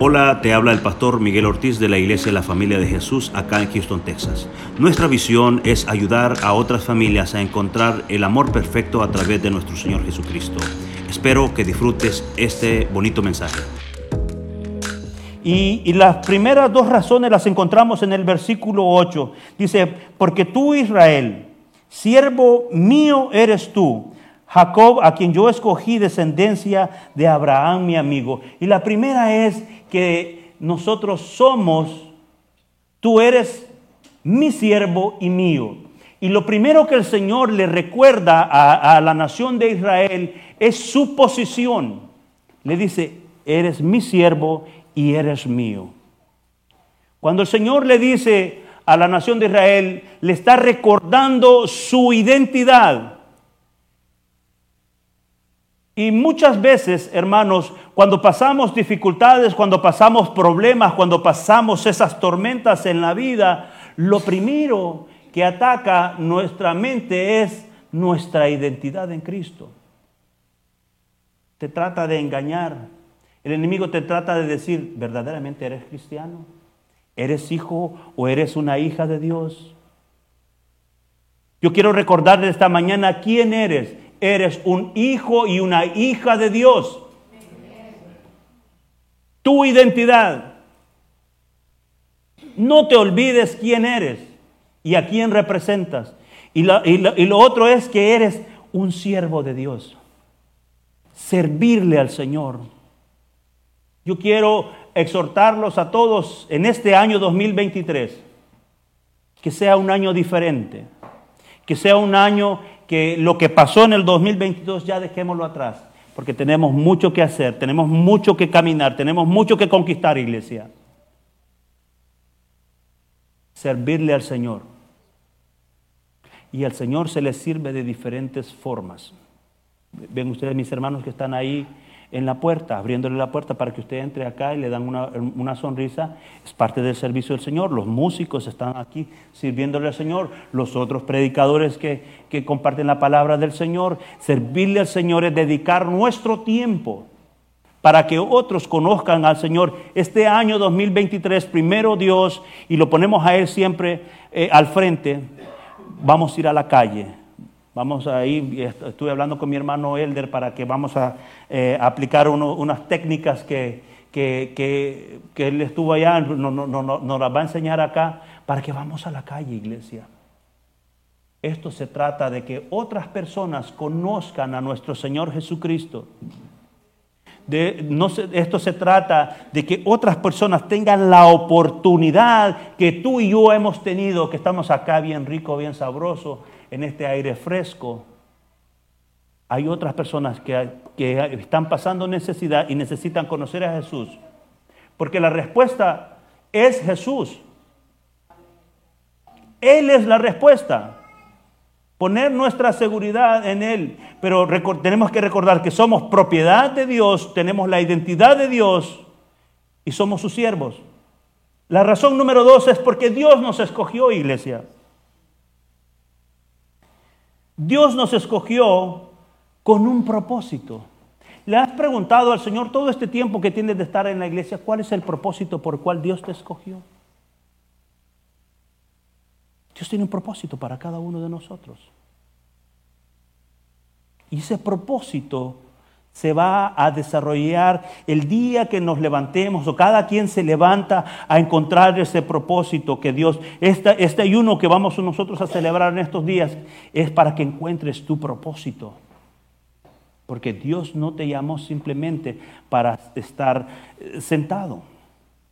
Hola, te habla el pastor Miguel Ortiz de la Iglesia de la Familia de Jesús acá en Houston, Texas. Nuestra visión es ayudar a otras familias a encontrar el amor perfecto a través de nuestro Señor Jesucristo. Espero que disfrutes este bonito mensaje. Y, y, las primeras dos razones las encontramos en el versículo 8. Dice, porque tú Israel, siervo mío eres tú Jacob, a quien yo escogí descendencia de Abraham, mi amigo. Y la primera es que nosotros somos, tú eres mi siervo y mío. Y lo primero que el Señor le recuerda a, la nación de Israel es su posición. Le dice, eres mi siervo y eres mío. Cuando el Señor le dice a la nación de Israel, le está recordando su identidad. Y muchas veces, hermanos, cuando pasamos dificultades, cuando pasamos problemas, cuando pasamos esas tormentas en la vida, lo primero que ataca nuestra mente es nuestra identidad en Cristo. Te trata de engañar. El enemigo te trata de decir, ¿verdaderamente eres cristiano? ¿Eres hijo o eres una hija de Dios? Yo quiero recordarle esta mañana quién eres eres un hijo y una hija de Dios. Tu identidad. No te olvides quién eres y a quién representas. Y, lo otro es que eres un siervo de Dios. Servirle al Señor. Yo quiero exhortarlos a todos en este año 2023 que sea un año diferente, que sea un año que lo que pasó en el 2022 ya dejémoslo atrás, porque tenemos mucho que hacer, tenemos mucho que caminar, tenemos mucho que conquistar, iglesia. Servirle al Señor. Y al Señor se le sirve de diferentes formas. Ven ustedes, mis hermanos que están ahí en la puerta, abriéndole la puerta para que usted entre acá y le dan una, sonrisa, es parte del servicio del Señor. Los músicos están aquí sirviéndole al Señor, los otros predicadores que, que comparten la palabra del Señor. Servirle al Señor es dedicar nuestro tiempo para que otros conozcan al Señor. Este año 2023, primero Dios, y lo ponemos a Él siempre eh, al frente, vamos a ir a la calle Vamos a ir, estuve hablando con mi hermano Elder para que vamos a eh, aplicar unas técnicas que, que, él estuvo allá, nos no, no, no, las va a enseñar acá, para que vamos a la calle, iglesia. Esto se trata de que otras personas conozcan a nuestro Señor Jesucristo. De, no esto se trata de que otras personas tengan la oportunidad que tú y yo hemos tenido, que estamos acá bien rico, bien sabroso, en este aire fresco, hay otras personas que, están pasando necesidad y necesitan conocer a Jesús. Porque la respuesta es Jesús. Él es la respuesta. Poner nuestra seguridad en Él. Pero tenemos que recordar que somos propiedad de Dios, tenemos la identidad de Dios y somos sus siervos. La razón número dos es porque Dios nos escogió, iglesia. Dios nos escogió con un propósito. ¿Le has preguntado al Señor todo este tiempo que tienes de estar en la iglesia, cuál es el propósito por el cual Dios te escogió? Dios tiene un propósito para cada uno de nosotros. Y ese propósito se va a desarrollar el día que nos levantemos o cada quien se levanta a encontrar ese propósito que Dios, este, este ayuno que vamos nosotros a celebrar en estos días es para que encuentres tu propósito. Porque Dios no te llamó simplemente para estar eh, sentado.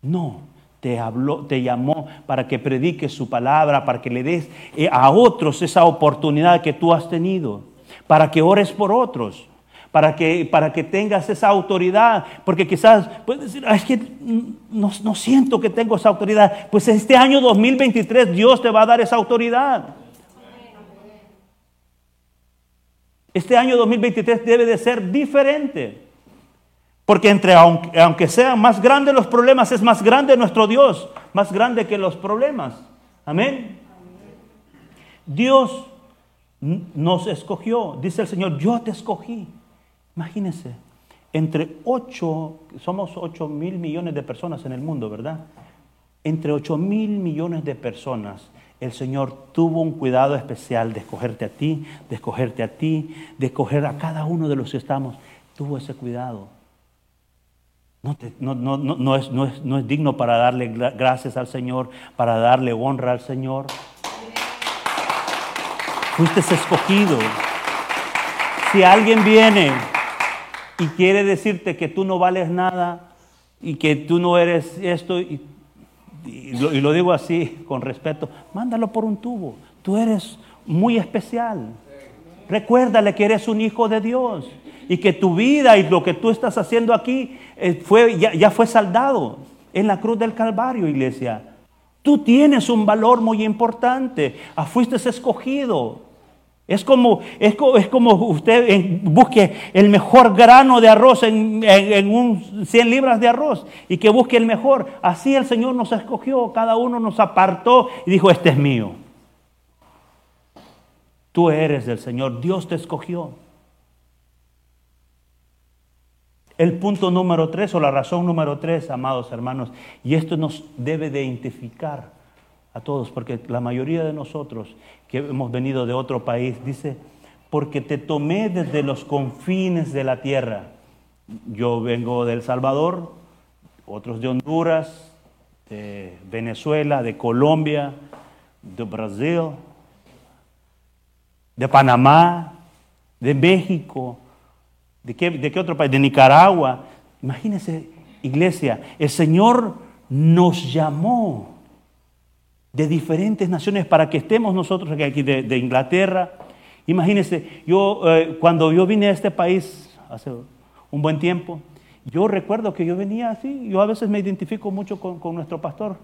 No, te habló, te llamó para que prediques su palabra, para que le des eh, a otros esa oportunidad que tú has tenido, para que ores por otros para que, para que tengas esa autoridad, porque quizás puedes decir, es que no, no siento que tengo esa autoridad. Pues este año 2023 Dios te va a dar esa autoridad. Este año 2023 debe de ser diferente. Porque entre, aunque, aunque, sean más grandes los problemas, es más grande nuestro Dios, más grande que los problemas. Amén. Dios nos escogió, dice el Señor, yo te escogí. Imagínense, entre 8, somos 8 mil millones de personas en el mundo, ¿verdad? Entre 8 mil millones de personas, el Señor tuvo un cuidado especial de escogerte a ti, de escogerte a ti, de escoger a cada uno de los que estamos. Tuvo ese cuidado. No, es, no, es, digno para darle gracias al Señor, para darle honra al Señor. Fuiste escogido. Si alguien viene y quiere decirte que tú no vales nada y que tú no eres esto, y, lo, digo así con respeto, mándalo por un tubo. Tú eres muy especial. Recuérdale que eres un hijo de Dios y que tu vida y lo que tú estás haciendo aquí eh, fue, ya, fue saldado en la cruz del Calvario, iglesia. Tú tienes un valor muy importante. Ah, fuiste escogido. Es como, es, como usted busque el mejor grano de arroz en, en, un 100 libras de arroz y que busque el mejor. Así el Señor nos escogió, cada uno nos apartó y dijo, este es mío. Tú eres del Señor, Dios te escogió. El punto número tres o la razón número tres, amados hermanos, y esto nos debe de identificar a todos, porque la mayoría de nosotros que hemos venido de otro país dice, porque te tomé desde los confines de la tierra. Yo vengo de El Salvador, otros de Honduras, de Venezuela, de Colombia, de Brasil, de Panamá, de México, ¿De qué, otro país? De Nicaragua. Imagínense, iglesia, el Señor nos llamó de diferentes naciones para que estemos nosotros aquí de, Inglaterra. Imagínense, yo eh, cuando yo vine a este país hace un buen tiempo, yo recuerdo que yo venía así, yo a veces me identifico mucho con nuestro pastor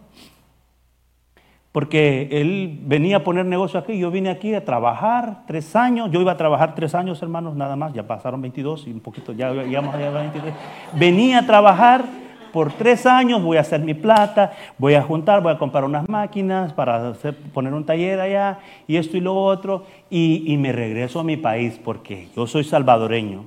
porque él venía a poner negocio aquí, yo vine aquí a trabajar tres años, yo iba a trabajar tres años, hermanos, nada más, ya pasaron 22 y un poquito, ya llegamos a 23. Venía a trabajar por tres años, voy a hacer mi plata, voy a juntar, voy a comprar unas máquinas para poner un taller allá y esto y lo otro, y me regreso a mi país porque yo soy salvadoreño.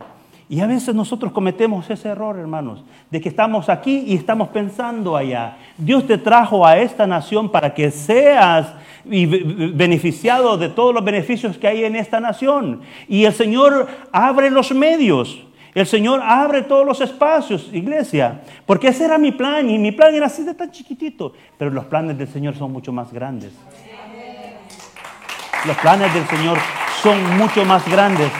Y a veces nosotros cometemos ese error, hermanos, de que estamos aquí y estamos pensando allá. Dios te trajo a esta nación para que seas beneficiado de todos los beneficios que hay en esta nación. Y el Señor abre los medios. El Señor abre todos los espacios, iglesia. Porque ese era mi plan y mi plan era así de tan chiquitito. Pero los planes del Señor son mucho más grandes. Los planes del Señor son mucho más grandes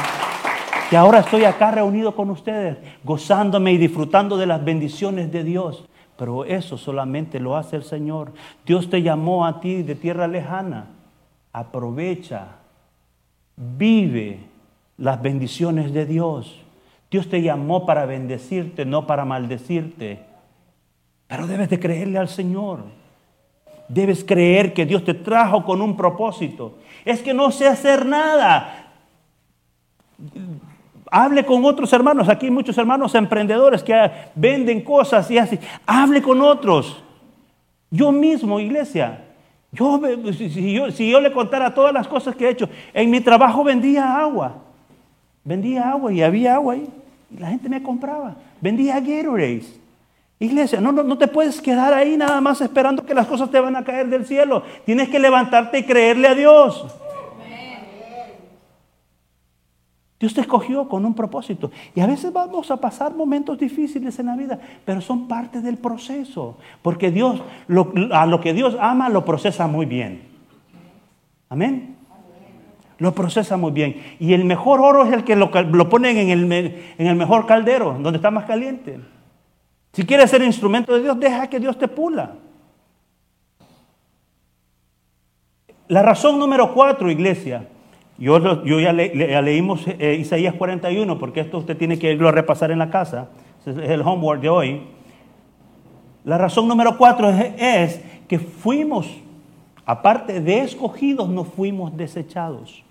que ahora estoy acá reunido con ustedes, gozándome y disfrutando de las bendiciones de Dios. Pero eso solamente lo hace el Señor. Dios te llamó a ti de tierra lejana. Aprovecha, vive las bendiciones de Dios. Dios te llamó para bendecirte, no para maldecirte. Pero debes de creerle al Señor. Debes creer que Dios te trajo con un propósito. Es que no sé hacer nada. Hable con otros hermanos. Aquí hay muchos hermanos emprendedores que venden cosas y así. Hable con otros. Yo mismo, iglesia. Yo, si, yo, si yo le contara todas las cosas que he hecho, en mi trabajo vendía agua. Vendía agua y había agua ahí. La gente me compraba. Vendía Gatorade. Iglesia, no, no, no te puedes quedar ahí nada más esperando que las cosas te van a caer del cielo. Tienes que levantarte y creerle a Dios. Dios te escogió con un propósito. Y a veces vamos a pasar momentos difíciles en la vida, pero son parte del proceso. Porque Dios, a lo que Dios ama, lo procesa muy bien. Amén. Lo procesa muy bien. Y el mejor oro es el que lo, ponen en el, en el mejor caldero, donde está más caliente. Si quieres ser instrumento de Dios, deja que Dios te pula. La razón número cuatro, iglesia, yo, ya, leímos eh, Isaías 41, porque esto usted tiene que irlo a repasar en la casa. es el homework de hoy. La razón número cuatro es que fuimos, aparte de escogidos, no fuimos desechados.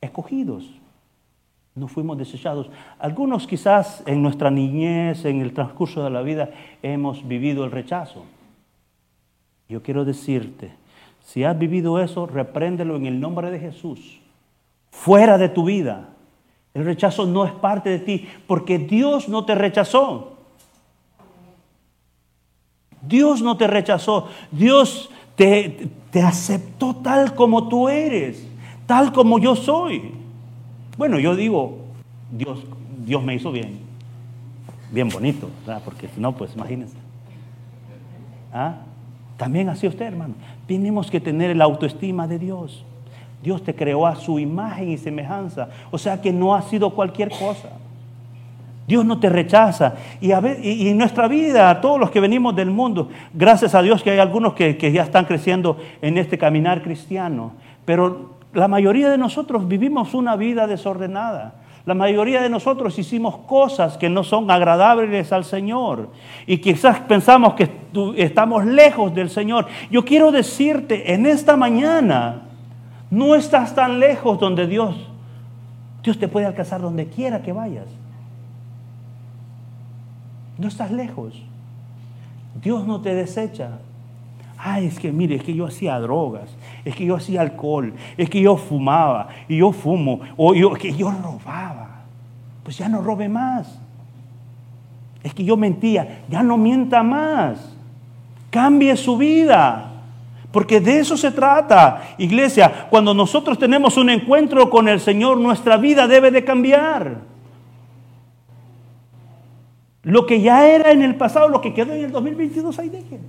Escogidos, no fuimos desechados. Algunos quizás en nuestra niñez, en el transcurso de la vida, hemos vivido el rechazo. Yo quiero decirte si has vivido eso, repréndelo en el nombre de Jesús. Fuera de tu vida. El rechazo no es parte de ti porque Dios no te rechazó. Dios no te rechazó. Dios te, te aceptó tal como tú eres, tal como yo soy. Bueno, yo digo, Dios, Dios me hizo bien, bien bonito, ¿verdad? porque si no, pues imagínense. ¿Ah? También así usted, hermano. Tenemos que tener la autoestima de Dios. Dios te creó a su imagen y semejanza. O sea que no ha sido cualquier cosa. Dios no te rechaza. Y, en nuestra vida, todos los que venimos del mundo, gracias a Dios que hay algunos que, que ya están creciendo en este caminar cristiano, pero la mayoría de nosotros vivimos una vida desordenada. La mayoría de nosotros hicimos cosas que no son agradables al Señor y quizás pensamos que estamos lejos del Señor. Yo quiero decirte en esta mañana, no estás tan lejos donde Dios, Dios te puede alcanzar donde quiera que vayas. No estás lejos. Dios no te desecha. Ay, es que mire, es que yo hacía drogas, es que yo hacía alcohol, es que yo fumaba y yo fumo, o yo, que yo robaba. Pues ya no robe más. Es que yo mentía, ya no mienta más. Cambie su vida. Porque de eso se trata, iglesia. Cuando nosotros tenemos un encuentro con el Señor, nuestra vida debe de cambiar. Lo que ya era en el pasado, lo que quedó en el 2022, ahí dejen.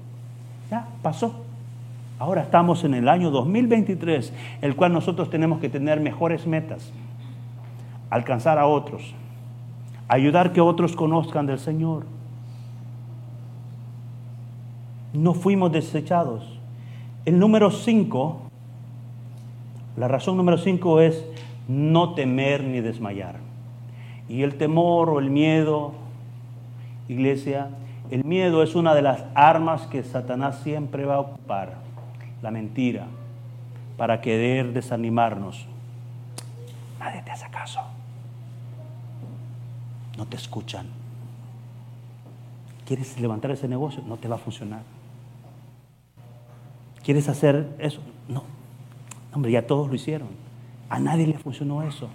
Ya pasó. Ahora estamos en el año 2023, el cual nosotros tenemos que tener mejores metas, alcanzar a otros, ayudar que otros conozcan del Señor. No fuimos desechados. El número 5, la razón número 5 es no temer ni desmayar. Y el temor o el miedo, iglesia, el miedo es una de las armas que Satanás siempre va a ocupar, la mentira, para querer desanimarnos. Nadie te hace caso. No te escuchan. ¿Quieres levantar ese negocio? No te va a funcionar. ¿Quieres hacer eso? No. Hombre, ya todos lo hicieron. A nadie le funcionó eso.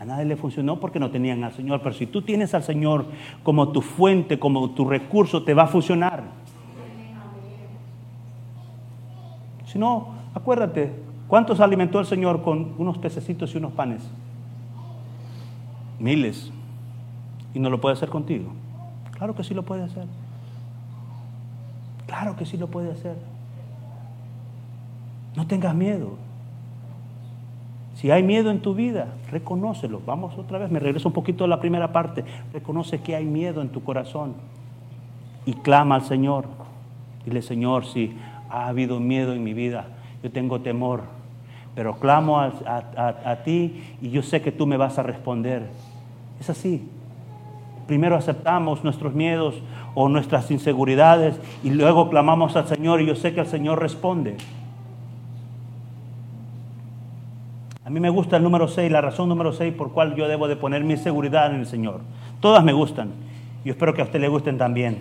A nadie le funcionó porque no tenían al Señor. Pero si tú tienes al Señor como tu fuente, como tu recurso, te va a funcionar. Si no, acuérdate, ¿cuántos alimentó el Señor con unos pececitos y unos panes? Miles. ¿Y no lo puede hacer contigo? Claro que sí lo puede hacer. Claro que sí lo puede hacer. No tengas miedo. Si hay miedo en tu vida, reconócelo. Vamos otra vez, me regreso un poquito a la primera parte. Reconoce que hay miedo en tu corazón y clama al Señor. Dile, Señor, si ha habido miedo en mi vida, yo tengo temor, pero clamo a, a ti y yo sé que tú me vas a responder. Es así. Primero aceptamos nuestros miedos o nuestras inseguridades y luego clamamos al Señor y yo sé que el Señor responde. A mí me gusta el número 6, la razón número 6 por cual yo debo de poner mi seguridad en el Señor. Todas me gustan. Yo espero que a usted le gusten también.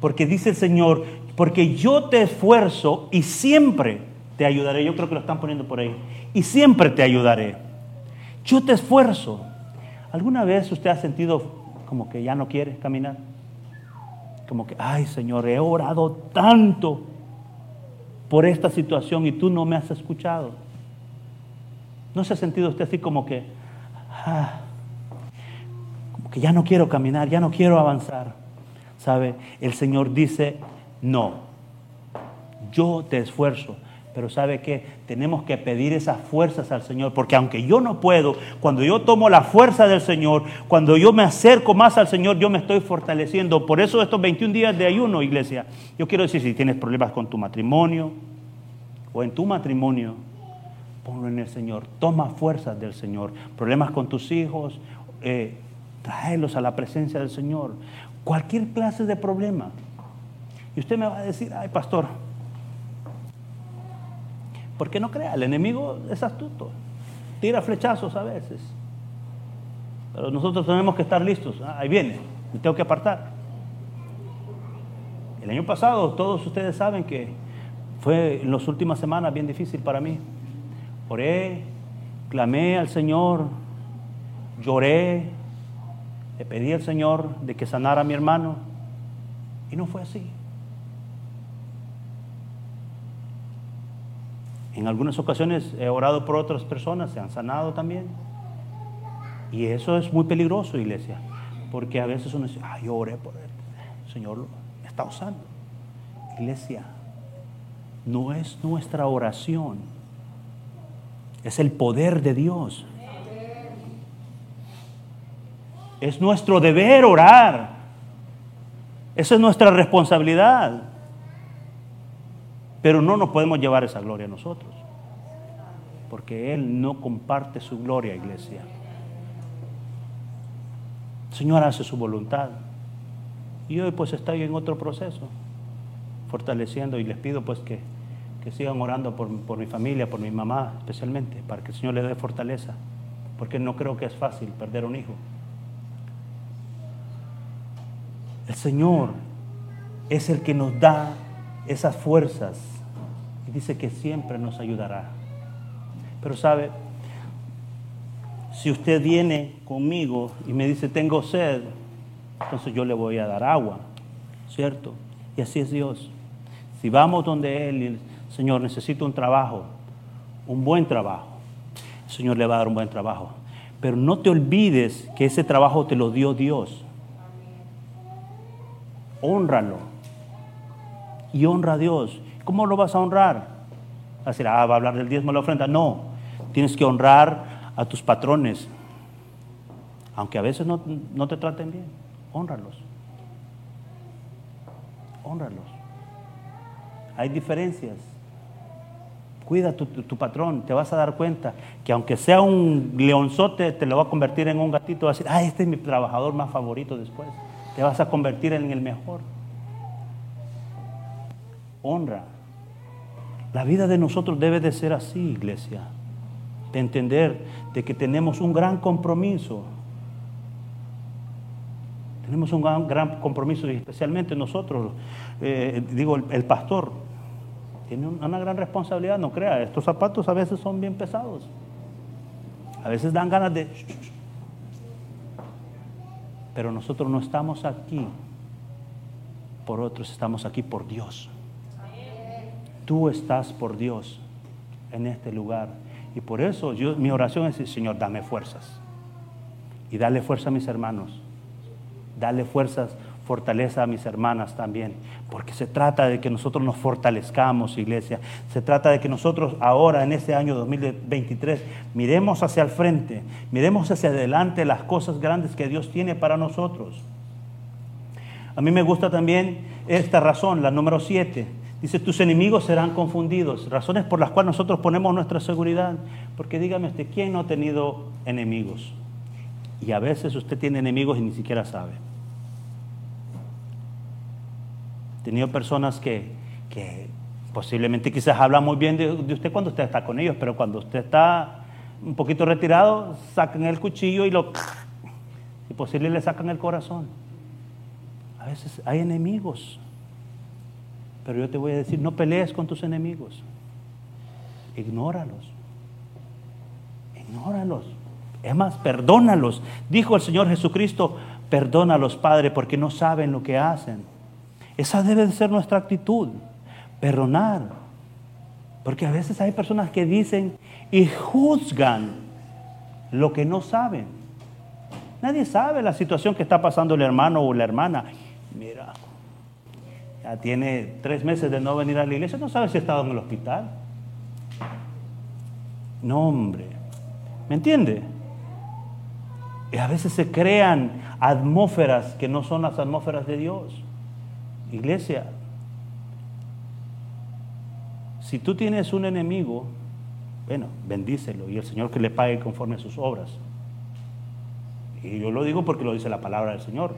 Porque dice el Señor, porque yo te esfuerzo y siempre te ayudaré. Yo creo que lo están poniendo por ahí. Y siempre te ayudaré. Yo te esfuerzo. ¿Alguna vez usted ha sentido como que ya no quiere caminar? Como que, ay Señor, he orado tanto por esta situación y tú no me has escuchado. ¿No se ha sentido usted así como que, ah, como que ya no quiero caminar, ya no quiero avanzar? ¿Sabe? El Señor dice, no, yo te esfuerzo. Pero sabe que tenemos que pedir esas fuerzas al Señor, porque aunque yo no puedo, cuando yo tomo la fuerza del Señor, cuando yo me acerco más al Señor, yo me estoy fortaleciendo. Por eso estos 21 días de ayuno, iglesia, yo quiero decir, si tienes problemas con tu matrimonio o en tu matrimonio, ponlo en el Señor. Toma fuerzas del Señor. Problemas con tus hijos, eh, tráelos a la presencia del Señor. Cualquier clase de problema. Y usted me va a decir, ay pastor, ¿por qué no crea? El enemigo es astuto. Tira flechazos a veces. Pero nosotros tenemos que estar listos. Ah, ahí viene, me tengo que apartar. El año pasado, todos ustedes saben que fue en las últimas semanas bien difícil para mí. Oré, clamé al Señor lloré, le pedí al Señor de que sanara a mi hermano y no fue así. En algunas ocasiones he orado por otras personas, se han sanado también. Y eso es muy peligroso, iglesia, porque a veces uno dice, ay, yo oré por él, el Señor me está usando. Iglesia, no es nuestra oración, es el poder de Dios. Es nuestro deber orar. Esa es nuestra responsabilidad. Pero no nos podemos llevar esa gloria a nosotros. Porque Él no comparte su gloria, iglesia. El Señor hace su voluntad. Y hoy pues estoy en otro proceso, fortaleciendo y les pido pues que, que sigan orando por, por mi familia, por mi mamá especialmente, para que el Señor le dé fortaleza. Porque no creo que es fácil perder un hijo. El Señor es el que nos da esas fuerzas y dice que siempre nos ayudará. Pero sabe, si usted viene conmigo y me dice tengo sed, entonces yo le voy a dar agua, ¿cierto? Y así es Dios. Si vamos donde Él y Señor, necesito un trabajo, un buen trabajo, el Señor le va a dar un buen trabajo. Pero no te olvides que ese trabajo te lo dio Dios honralo. Y honra a Dios. ¿Cómo lo vas a honrar? A decir, ah, va a hablar del diezmo la ofrenda. No, tienes que honrar a tus patrones. Aunque a veces no, no te traten bien, honralos. Honralos. Hay diferencias. Cuida tu, tu, tu, patrón, te vas a dar cuenta que aunque sea un leonzote, te lo va a convertir en un gatito, va a decir, ah, este es mi trabajador más favorito después te vas a convertir en el mejor. Honra. La vida de nosotros debe de ser así, iglesia. De entender de que tenemos un gran compromiso. Tenemos un gran, compromiso y especialmente nosotros, eh, digo, el, el pastor, tiene una gran responsabilidad, no crea. Estos zapatos a veces son bien pesados. A veces dan ganas de pero nosotros no estamos aquí por otros, estamos aquí por Dios. Tú estás por Dios en este lugar. Y por eso yo, mi oración es, Señor, dame fuerzas. Y dale fuerza a mis hermanos. Dale fuerzas fortaleza a mis hermanas también, porque se trata de que nosotros nos fortalezcamos, iglesia. Se trata de que nosotros ahora, en este año 2023, miremos hacia el frente, miremos hacia adelante las cosas grandes que Dios tiene para nosotros. A mí me gusta también esta razón, la número 7. Dice, tus enemigos serán confundidos. Razones por las cuales nosotros ponemos nuestra seguridad. Porque dígame usted, ¿quién no ha tenido enemigos? Y a veces usted tiene enemigos y ni siquiera sabe. Tenido personas que, que posiblemente quizás hablan muy bien de, usted cuando usted está con ellos, pero cuando usted está un poquito retirado, sacan el cuchillo y lo... y posible le sacan el corazón. A veces hay enemigos, pero yo te voy a decir, no pelees con tus enemigos, ignóralos, ignóralos. Es más, perdónalos. Dijo el Señor Jesucristo, perdónalos, Padre, porque no saben lo que hacen. Esa debe de ser nuestra actitud, perdonar. Porque a veces hay personas que dicen y juzgan lo que no saben. Nadie sabe la situación que está pasando el hermano o la hermana. Mira, ya tiene tres meses de no venir a la iglesia, no sabe si ha estado en el hospital. No, hombre. ¿Me entiende? Y a veces se crean atmósferas que no son las atmósferas de Dios. Iglesia, si tú tienes un enemigo, bueno, bendícelo y el Señor que le pague conforme a sus obras. Y yo lo digo porque lo dice la palabra del Señor.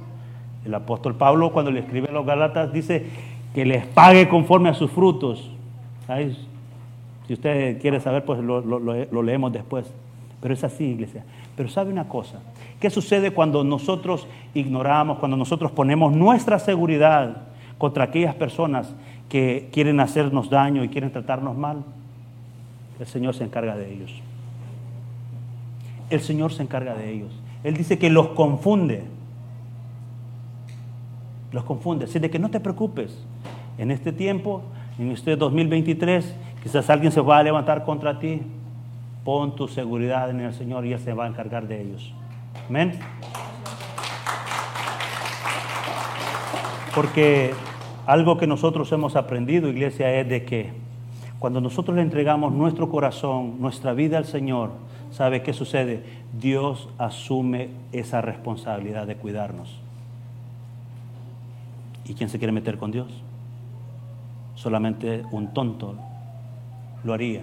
El apóstol Pablo cuando le escribe a los Galatas dice que les pague conforme a sus frutos. Si usted quiere saber, pues lo, lo, leemos después. Pero es así, iglesia. Pero sabe una cosa, ¿qué sucede cuando nosotros ignoramos, cuando nosotros ponemos nuestra seguridad contra aquellas personas que quieren hacernos daño y quieren tratarnos mal, el Señor se encarga de ellos. El Señor se encarga de ellos. Él dice que los confunde. Los confunde. Así de que no te preocupes. En este tiempo, en este 2023, quizás alguien se va a levantar contra ti. Pon tu seguridad en el Señor y Él se va a encargar de ellos. Amén. Porque algo que nosotros hemos aprendido, iglesia, es de que cuando nosotros le entregamos nuestro corazón, nuestra vida al Señor, ¿sabe qué sucede? Dios asume esa responsabilidad de cuidarnos. ¿Y quién se quiere meter con Dios? Solamente un tonto lo haría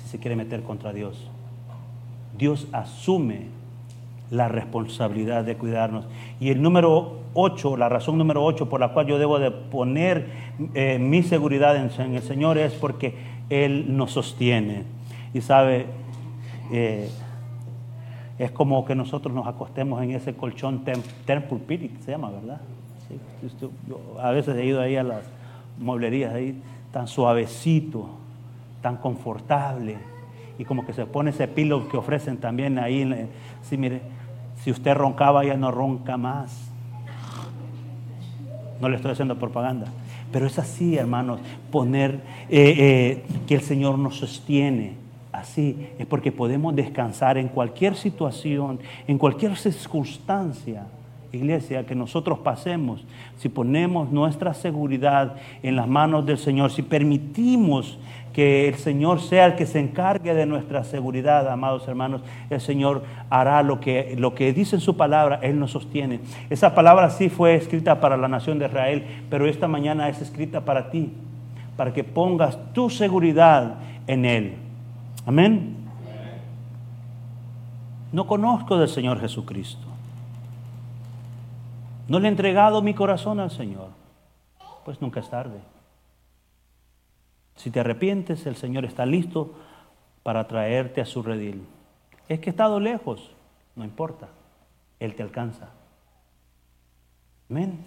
si se quiere meter contra Dios. Dios asume la responsabilidad de cuidarnos. Y el número 8, la razón número 8 por la cual yo debo de poner eh, mi seguridad en, el Señor es porque Él nos sostiene. Y sabe, eh, es como que nosotros nos acostemos en ese colchón Tempur-Pedic, se llama, ¿verdad? a veces he ido ahí a las mueblerías, ahí tan suavecito, tan confortable, y como que se pone ese pilo que ofrecen también ahí. Sí, mire, si usted roncaba, ya no ronca más. No le estoy haciendo propaganda. Pero es así, hermanos, poner eh, eh, que el Señor nos sostiene. Así es porque podemos descansar en cualquier situación, en cualquier circunstancia, iglesia, que nosotros pasemos. Si ponemos nuestra seguridad en las manos del Señor, si permitimos que el Señor sea el que se encargue de nuestra seguridad, amados hermanos. El Señor hará lo que, lo que dice en su palabra, Él nos sostiene. Esa palabra sí fue escrita para la nación de Israel, pero esta mañana es escrita para ti, para que pongas tu seguridad en Él. Amén. No conozco del Señor Jesucristo. No le he entregado mi corazón al Señor. Pues nunca es tarde. Si te arrepientes, el Señor está listo para traerte a su redil. Es que he estado lejos, no importa, Él te alcanza. Amén.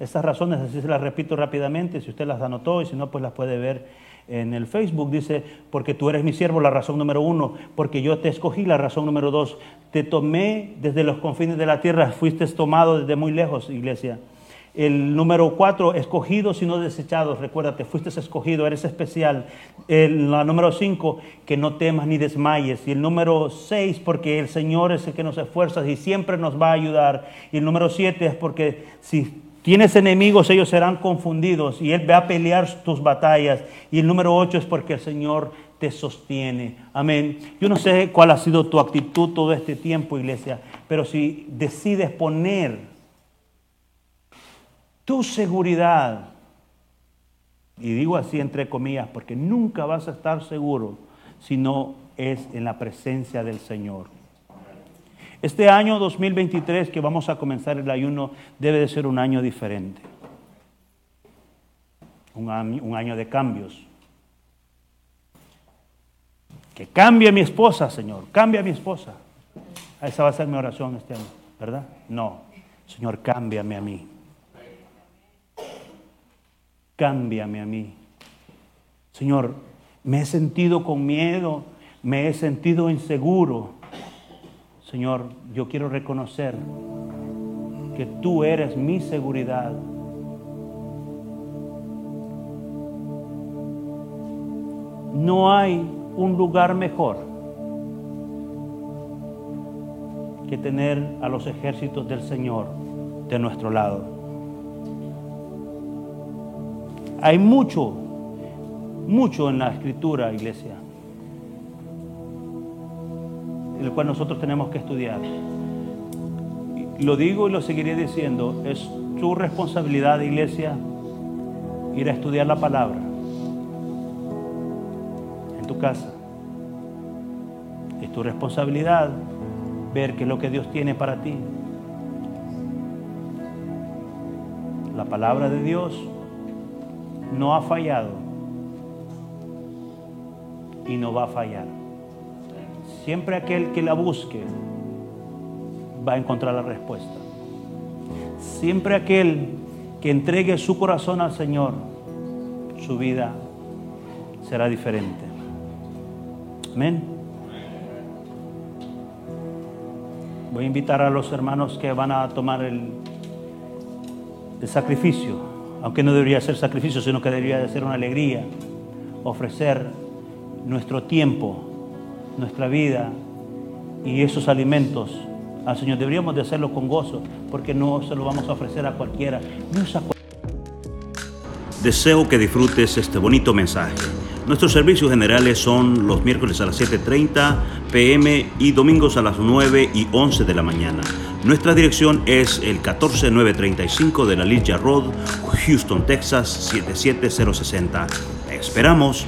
Estas razones, así se las repito rápidamente, si usted las anotó y si no, pues las puede ver en el Facebook. Dice, porque tú eres mi siervo, la razón número uno, porque yo te escogí, la razón número dos, te tomé desde los confines de la tierra, fuiste tomado desde muy lejos, iglesia. El número cuatro, escogidos y no desechados. Recuérdate, fuiste escogido, eres especial. El, la número cinco, que no temas ni desmayes. Y el número seis, porque el Señor es el que nos esfuerza y siempre nos va a ayudar. Y el número siete es porque si tienes enemigos, ellos serán confundidos y Él va a pelear tus batallas. Y el número ocho es porque el Señor te sostiene. Amén. Yo no sé cuál ha sido tu actitud todo este tiempo, iglesia, pero si decides poner tu seguridad. Y digo así entre comillas, porque nunca vas a estar seguro si no es en la presencia del Señor. Este año 2023 que vamos a comenzar el ayuno debe de ser un año diferente. Un año, de cambios. Que cambie mi esposa, Señor. Cambia mi esposa. Esa va a ser mi oración este año, ¿verdad? No. Señor, cámbiame a mí cámbiame a mí. Señor, me he sentido con miedo, me he sentido inseguro. Señor, yo quiero reconocer que tú eres mi seguridad. No hay un lugar mejor que tener a los ejércitos del Señor de nuestro lado. Hay mucho, mucho en la escritura, iglesia, el cual nosotros tenemos que estudiar. Lo digo y lo seguiré diciendo, es tu responsabilidad, iglesia, ir a estudiar la palabra en tu casa. Es tu responsabilidad ver qué es lo que Dios tiene para ti. La palabra de Dios no ha fallado y no va a fallar. Siempre aquel que la busque va a encontrar la respuesta. Siempre aquel que entregue su corazón al Señor, su vida será diferente. Amén. Voy a invitar a los hermanos que van a tomar el, el sacrificio, aunque no debería ser sacrificio, sino que debería de ser una alegría, ofrecer nuestro tiempo, nuestra vida y esos alimentos al Señor. Deberíamos de hacerlo con gozo, porque no se lo vamos a ofrecer a cualquiera. Deseo que disfrutes este bonito mensaje. Nuestros servicios generales son los miércoles a las 7.30 pm y domingos a las 9 y 11 de la mañana. Nuestra dirección es el 14935 de la Ligia Road, Houston, Texas 77060. Te esperamos.